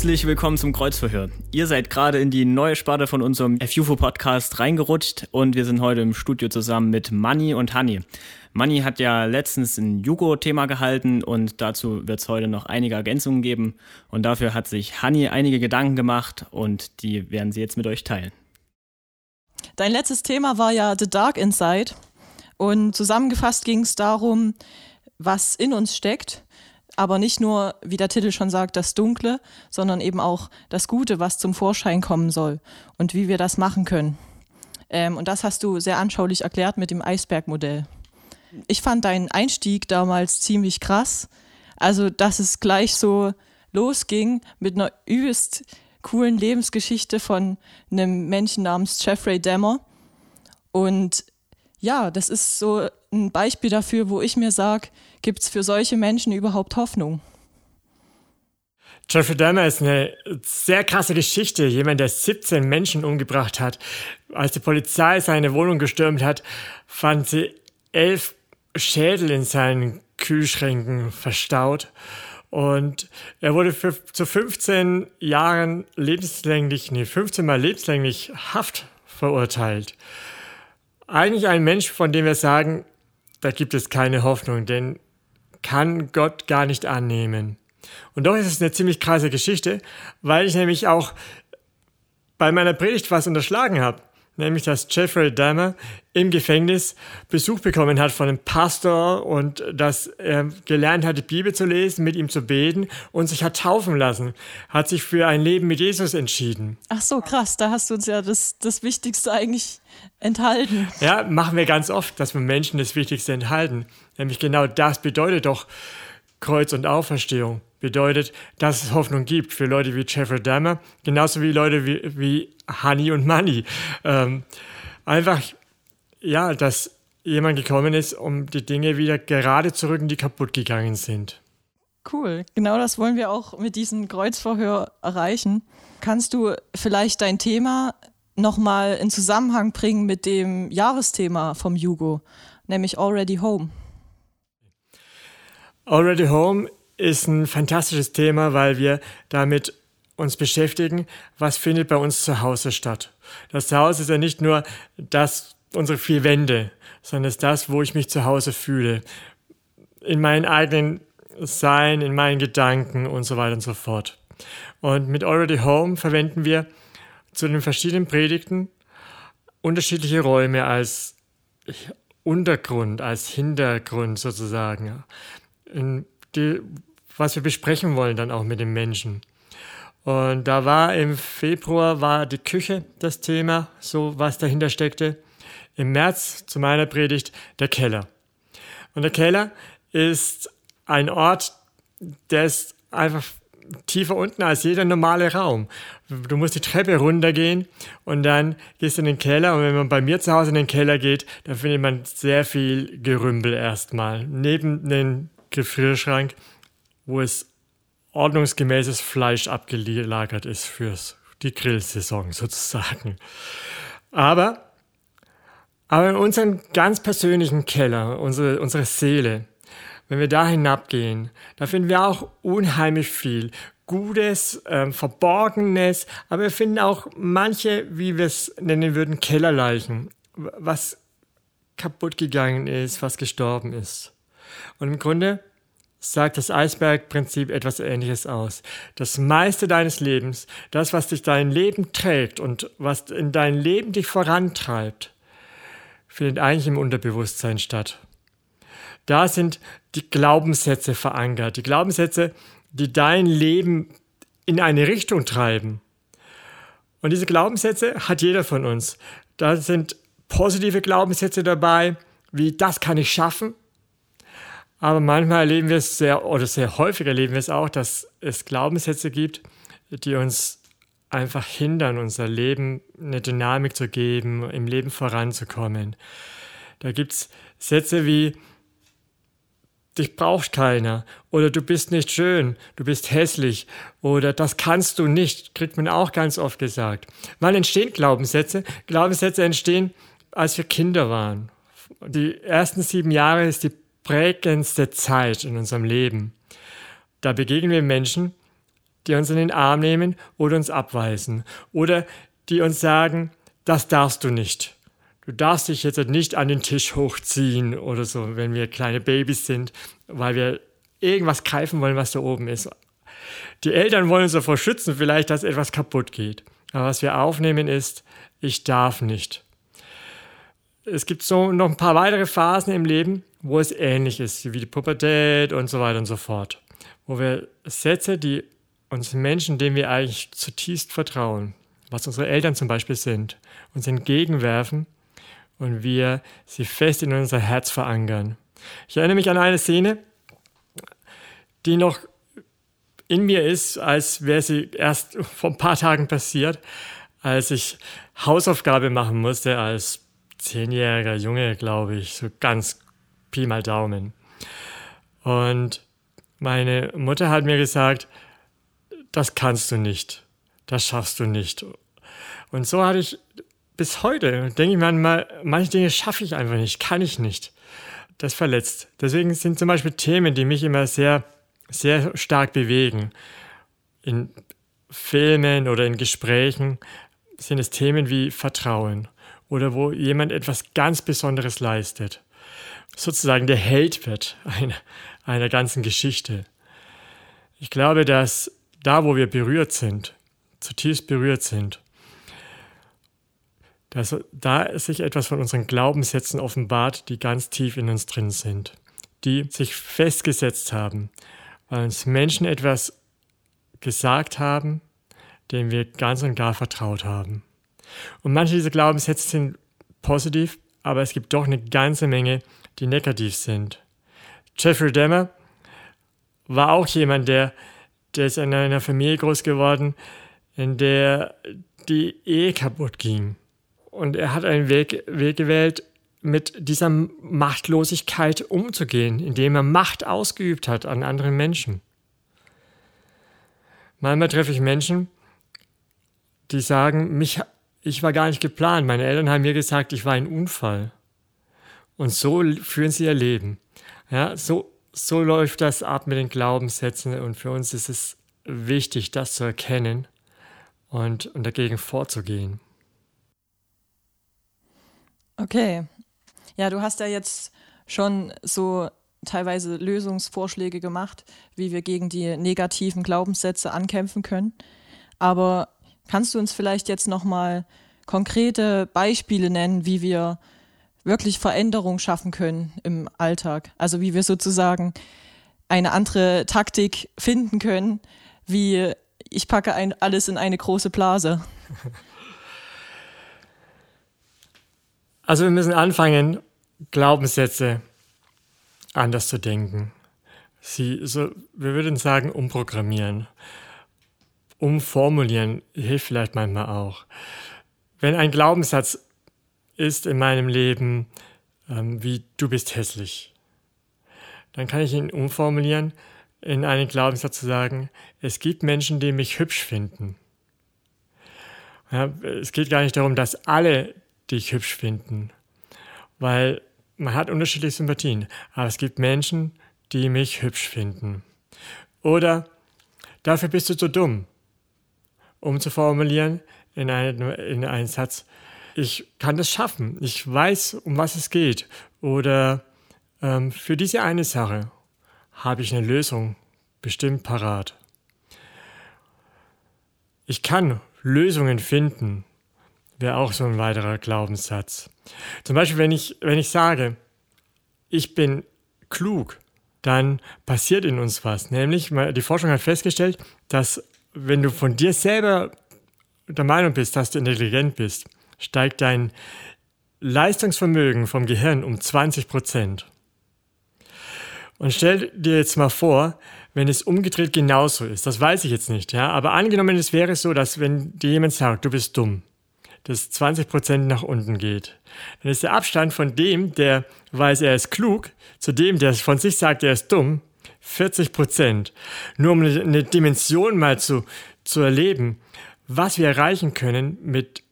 Herzlich willkommen zum Kreuzverhör. Ihr seid gerade in die neue Sparte von unserem FUFO Podcast reingerutscht und wir sind heute im Studio zusammen mit Manni und Hanni. Manni hat ja letztens ein Jugo-Thema gehalten und dazu wird es heute noch einige Ergänzungen geben und dafür hat sich Hanni einige Gedanken gemacht und die werden sie jetzt mit euch teilen. Dein letztes Thema war ja The Dark Inside und zusammengefasst ging es darum, was in uns steckt aber nicht nur, wie der Titel schon sagt, das Dunkle, sondern eben auch das Gute, was zum Vorschein kommen soll und wie wir das machen können. Ähm, und das hast du sehr anschaulich erklärt mit dem Eisbergmodell. Ich fand deinen Einstieg damals ziemlich krass. Also, dass es gleich so losging mit einer übelst coolen Lebensgeschichte von einem Menschen namens Jeffrey Dahmer. Und ja, das ist so ein Beispiel dafür, wo ich mir sage, gibt es für solche Menschen überhaupt Hoffnung? Jeffrey Dahmer ist eine sehr krasse Geschichte. Jemand, der 17 Menschen umgebracht hat. Als die Polizei seine Wohnung gestürmt hat, fand sie elf Schädel in seinen Kühlschränken verstaut. Und er wurde für, zu 15 Jahren lebenslänglich, nee, 15 Mal lebenslänglich Haft verurteilt. Eigentlich ein Mensch, von dem wir sagen, da gibt es keine Hoffnung, denn kann Gott gar nicht annehmen. Und doch ist es eine ziemlich krasse Geschichte, weil ich nämlich auch bei meiner Predigt was unterschlagen habe. Nämlich, dass Jeffrey Dahmer im Gefängnis Besuch bekommen hat von einem Pastor und dass er gelernt hat, die Bibel zu lesen, mit ihm zu beten und sich hat taufen lassen. Hat sich für ein Leben mit Jesus entschieden. Ach so, krass. Da hast du uns ja das, das Wichtigste eigentlich enthalten. Ja, machen wir ganz oft, dass wir Menschen das Wichtigste enthalten. Nämlich genau das bedeutet doch Kreuz und Auferstehung. Bedeutet, dass es Hoffnung gibt für Leute wie Jeffrey Dahmer, genauso wie Leute wie, wie Honey und Money. Ähm, einfach, ja, dass jemand gekommen ist, um die Dinge wieder gerade zu rücken, die kaputt gegangen sind. Cool, genau das wollen wir auch mit diesem Kreuzverhör erreichen. Kannst du vielleicht dein Thema nochmal in Zusammenhang bringen mit dem Jahresthema vom Jugo, nämlich Already Home? Already Home ist ein fantastisches Thema, weil wir damit uns beschäftigen, was findet bei uns zu Hause statt. Das Zuhause ist ja nicht nur das, unsere vier Wände, sondern es ist das, wo ich mich zu Hause fühle. In meinen eigenen Sein, in meinen Gedanken und so weiter und so fort. Und mit Already Home verwenden wir zu den verschiedenen Predigten unterschiedliche Räume als Untergrund, als Hintergrund sozusagen die, was wir besprechen wollen dann auch mit dem Menschen. Und da war im Februar war die Küche das Thema, so was dahinter steckte. Im März zu meiner Predigt der Keller. Und der Keller ist ein Ort, der ist einfach tiefer unten als jeder normale Raum. Du musst die Treppe runtergehen und dann gehst du in den Keller. Und wenn man bei mir zu Hause in den Keller geht, dann findet man sehr viel Gerümpel erstmal. Neben den Gefrierschrank, wo es ordnungsgemäßes Fleisch abgelagert ist für die Grillsaison sozusagen. Aber, aber in unserem ganz persönlichen Keller, unsere, unsere Seele, wenn wir da hinabgehen, da finden wir auch unheimlich viel Gutes, ähm, Verborgenes, aber wir finden auch manche, wie wir es nennen würden, Kellerleichen, was kaputt gegangen ist, was gestorben ist. Und im Grunde sagt das Eisbergprinzip etwas Ähnliches aus. Das meiste deines Lebens, das, was dich dein Leben trägt und was in dein Leben dich vorantreibt, findet eigentlich im Unterbewusstsein statt. Da sind die Glaubenssätze verankert, die Glaubenssätze, die dein Leben in eine Richtung treiben. Und diese Glaubenssätze hat jeder von uns. Da sind positive Glaubenssätze dabei, wie das kann ich schaffen, aber manchmal erleben wir es sehr, oder sehr häufig erleben wir es auch, dass es Glaubenssätze gibt, die uns einfach hindern, unser Leben eine Dynamik zu geben, im Leben voranzukommen. Da gibt es Sätze wie, dich braucht keiner oder du bist nicht schön, du bist hässlich oder das kannst du nicht, kriegt man auch ganz oft gesagt. Wann entstehen Glaubenssätze? Glaubenssätze entstehen, als wir Kinder waren. Die ersten sieben Jahre ist die prägendste Zeit in unserem Leben. Da begegnen wir Menschen, die uns in den Arm nehmen oder uns abweisen oder die uns sagen, das darfst du nicht. Du darfst dich jetzt nicht an den Tisch hochziehen oder so, wenn wir kleine Babys sind, weil wir irgendwas greifen wollen, was da oben ist. Die Eltern wollen uns davor schützen, vielleicht, dass etwas kaputt geht. Aber was wir aufnehmen ist, ich darf nicht. Es gibt so noch ein paar weitere Phasen im Leben, wo es ähnlich ist, wie die Pubertät und so weiter und so fort. Wo wir Sätze, die uns Menschen, denen wir eigentlich zutiefst vertrauen, was unsere Eltern zum Beispiel sind, uns entgegenwerfen und wir sie fest in unser Herz verankern. Ich erinnere mich an eine Szene, die noch in mir ist, als wäre sie erst vor ein paar Tagen passiert, als ich Hausaufgabe machen musste als zehnjähriger Junge, glaube ich, so ganz Pi mal Daumen. Und meine Mutter hat mir gesagt, das kannst du nicht, das schaffst du nicht. Und so hatte ich bis heute, denke ich manchmal, manche Dinge schaffe ich einfach nicht, kann ich nicht. Das verletzt. Deswegen sind zum Beispiel Themen, die mich immer sehr, sehr stark bewegen. In Filmen oder in Gesprächen sind es Themen wie Vertrauen oder wo jemand etwas ganz Besonderes leistet. Sozusagen der Held wird einer, einer ganzen Geschichte. Ich glaube, dass da, wo wir berührt sind, zutiefst berührt sind, dass da sich etwas von unseren Glaubenssätzen offenbart, die ganz tief in uns drin sind, die sich festgesetzt haben, weil uns Menschen etwas gesagt haben, dem wir ganz und gar vertraut haben. Und manche dieser Glaubenssätze sind positiv, aber es gibt doch eine ganze Menge, die negativ sind. Jeffrey Dahmer war auch jemand, der, der ist in einer Familie groß geworden, in der die Ehe kaputt ging. Und er hat einen Weg, Weg gewählt, mit dieser Machtlosigkeit umzugehen, indem er Macht ausgeübt hat an anderen Menschen. Manchmal treffe ich Menschen, die sagen, mich, ich war gar nicht geplant. Meine Eltern haben mir gesagt, ich war ein Unfall. Und so führen sie ihr Leben. Ja, so, so läuft das ab mit den Glaubenssätzen. Und für uns ist es wichtig, das zu erkennen und, und dagegen vorzugehen. Okay. Ja, du hast ja jetzt schon so teilweise Lösungsvorschläge gemacht, wie wir gegen die negativen Glaubenssätze ankämpfen können. Aber kannst du uns vielleicht jetzt noch mal konkrete Beispiele nennen, wie wir wirklich Veränderung schaffen können im Alltag? Also wie wir sozusagen eine andere Taktik finden können, wie ich packe ein, alles in eine große Blase. Also wir müssen anfangen, Glaubenssätze anders zu denken. Sie, so, wir würden sagen, umprogrammieren. Umformulieren hilft vielleicht manchmal auch. Wenn ein Glaubenssatz ist in meinem Leben ähm, wie du bist hässlich, dann kann ich ihn umformulieren in einen Glaubenssatz zu sagen, es gibt Menschen, die mich hübsch finden. Ja, es geht gar nicht darum, dass alle dich hübsch finden, weil man hat unterschiedliche Sympathien, aber es gibt Menschen, die mich hübsch finden. Oder dafür bist du zu dumm, um zu formulieren in, einen, in einen Satz, ich kann das schaffen, ich weiß, um was es geht. Oder ähm, für diese eine Sache habe ich eine Lösung bestimmt parat. Ich kann Lösungen finden wäre auch so ein weiterer Glaubenssatz. Zum Beispiel, wenn ich, wenn ich sage, ich bin klug, dann passiert in uns was. Nämlich, die Forschung hat festgestellt, dass wenn du von dir selber der Meinung bist, dass du intelligent bist, steigt dein Leistungsvermögen vom Gehirn um 20 Prozent. Und stell dir jetzt mal vor, wenn es umgedreht genauso ist. Das weiß ich jetzt nicht, ja. Aber angenommen, es wäre so, dass wenn dir jemand sagt, du bist dumm, das 20 Prozent nach unten geht. Dann ist der Abstand von dem, der weiß, er ist klug, zu dem, der von sich sagt, er ist dumm, 40 Prozent. Nur um eine Dimension mal zu, zu erleben, was wir erreichen können mit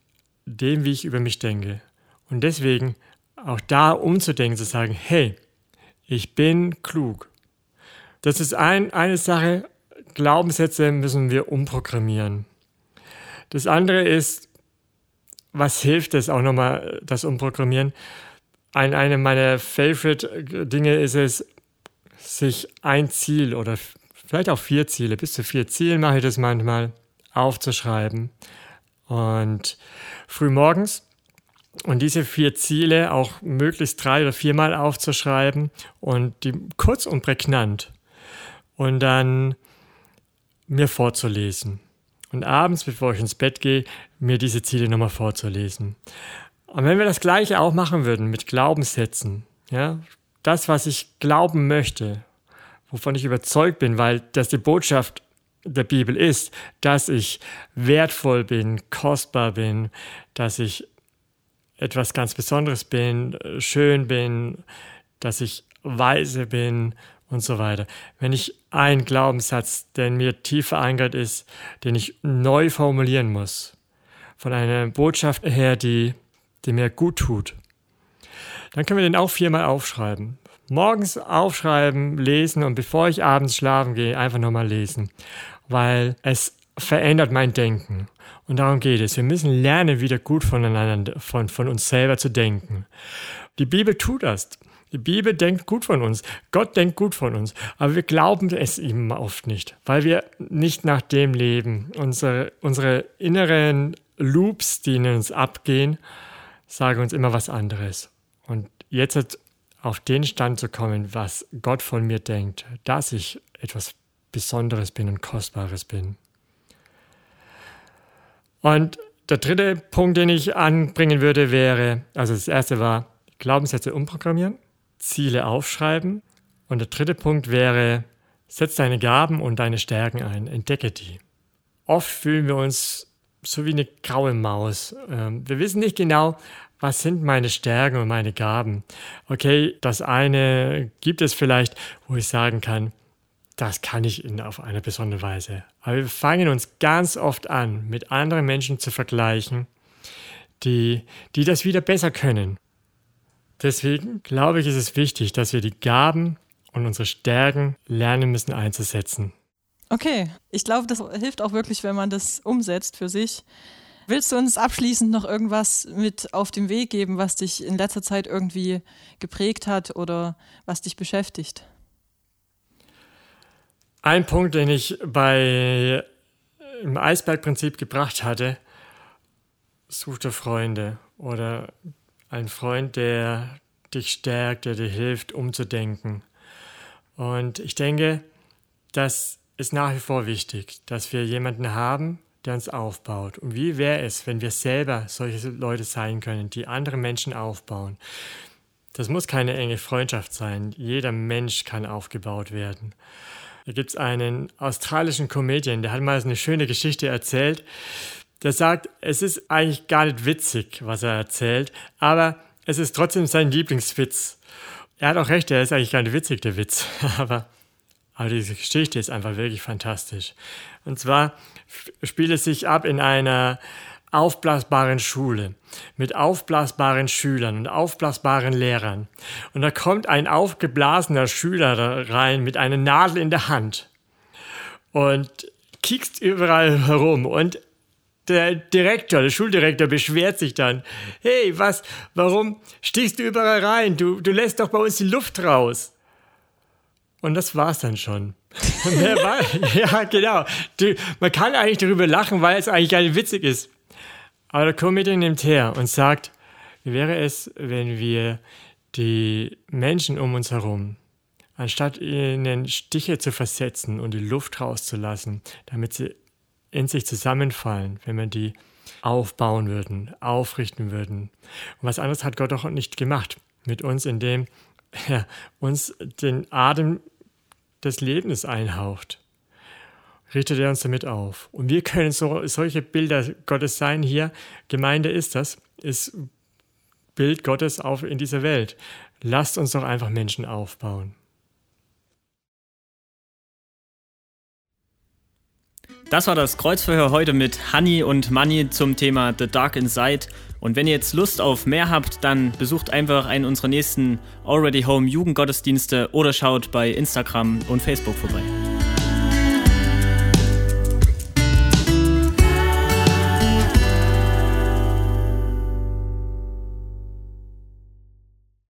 dem, wie ich über mich denke. Und deswegen auch da umzudenken, zu sagen, hey, ich bin klug. Das ist ein, eine Sache, Glaubenssätze müssen wir umprogrammieren. Das andere ist, was hilft es auch nochmal, das Umprogrammieren? Ein, eine meiner Favorite-Dinge ist es, sich ein Ziel oder vielleicht auch vier Ziele, bis zu vier Ziele mache ich das manchmal, aufzuschreiben. Und früh morgens und diese vier Ziele auch möglichst drei oder viermal aufzuschreiben und die kurz und prägnant und dann mir vorzulesen. Und abends, bevor ich ins Bett gehe, mir diese Ziele nochmal vorzulesen. Und wenn wir das Gleiche auch machen würden mit Glaubenssätzen, ja, das, was ich glauben möchte, wovon ich überzeugt bin, weil das die Botschaft der Bibel ist, dass ich wertvoll bin, kostbar bin, dass ich etwas ganz Besonderes bin, schön bin, dass ich weise bin und so weiter. Wenn ich einen Glaubenssatz, der in mir tief verankert ist, den ich neu formulieren muss, von einer Botschaft her, die, die mir gut tut, dann können wir den auch viermal aufschreiben. Morgens aufschreiben, lesen und bevor ich abends schlafen gehe, einfach nochmal lesen. Weil es verändert mein Denken. Und darum geht es. Wir müssen lernen, wieder gut voneinander, von, von uns selber zu denken. Die Bibel tut das. Die Bibel denkt gut von uns. Gott denkt gut von uns. Aber wir glauben es ihm oft nicht, weil wir nicht nach dem leben. Unsere, unsere inneren Loops, die in uns abgehen, sagen uns immer was anderes. Und jetzt auf den Stand zu kommen, was Gott von mir denkt, dass ich etwas Besonderes bin und Kostbares bin. Und der dritte Punkt, den ich anbringen würde, wäre, also das erste war Glaubenssätze umprogrammieren, Ziele aufschreiben. Und der dritte Punkt wäre, setz deine Gaben und deine Stärken ein, entdecke die. Oft fühlen wir uns so wie eine graue Maus. Ähm, wir wissen nicht genau, was sind meine Stärken und meine Gaben. Okay, das eine gibt es vielleicht, wo ich sagen kann, das kann ich in, auf eine besondere Weise. Aber wir fangen uns ganz oft an, mit anderen Menschen zu vergleichen, die, die das wieder besser können. Deswegen glaube ich, ist es wichtig, dass wir die Gaben und unsere Stärken lernen müssen einzusetzen. Okay, ich glaube, das hilft auch wirklich, wenn man das umsetzt für sich. Willst du uns abschließend noch irgendwas mit auf den Weg geben, was dich in letzter Zeit irgendwie geprägt hat oder was dich beschäftigt? Ein Punkt, den ich bei im Eisbergprinzip gebracht hatte, suchte Freunde oder ein Freund, der dich stärkt, der dir hilft, umzudenken. Und ich denke, das ist nach wie vor wichtig, dass wir jemanden haben, der uns aufbaut. Und wie wäre es, wenn wir selber solche Leute sein können, die andere Menschen aufbauen? Das muss keine enge Freundschaft sein. Jeder Mensch kann aufgebaut werden. Da gibt es einen australischen Comedian, der hat mal eine schöne Geschichte erzählt. Der sagt, es ist eigentlich gar nicht witzig, was er erzählt, aber es ist trotzdem sein Lieblingswitz. Er hat auch recht, er ist eigentlich gar nicht witzig, der Witz. Aber, aber diese Geschichte ist einfach wirklich fantastisch. Und zwar spielt es sich ab in einer aufblasbaren Schule mit aufblasbaren Schülern und aufblasbaren Lehrern. Und da kommt ein aufgeblasener Schüler rein mit einer Nadel in der Hand und kiekst überall herum und der Direktor, der Schuldirektor beschwert sich dann. Hey, was, warum stichst du überall rein? Du, du lässt doch bei uns die Luft raus. Und das war's dann schon. ja, genau. Du, man kann eigentlich darüber lachen, weil es eigentlich gar nicht witzig ist. Aber der Comedian nimmt her und sagt, wie wäre es, wenn wir die Menschen um uns herum, anstatt ihnen Stiche zu versetzen und die Luft rauszulassen, damit sie in sich zusammenfallen, wenn wir die aufbauen würden, aufrichten würden. Und was anderes hat Gott auch nicht gemacht mit uns, indem er uns den Atem des Lebens einhaucht richtet er uns damit auf. Und wir können so, solche Bilder Gottes sein hier. Gemeinde ist das, ist Bild Gottes auf in dieser Welt. Lasst uns doch einfach Menschen aufbauen. Das war das Kreuzverhör heute mit Honey und Money zum Thema The Dark Inside. Und wenn ihr jetzt Lust auf mehr habt, dann besucht einfach einen unserer nächsten Already Home Jugendgottesdienste oder schaut bei Instagram und Facebook vorbei.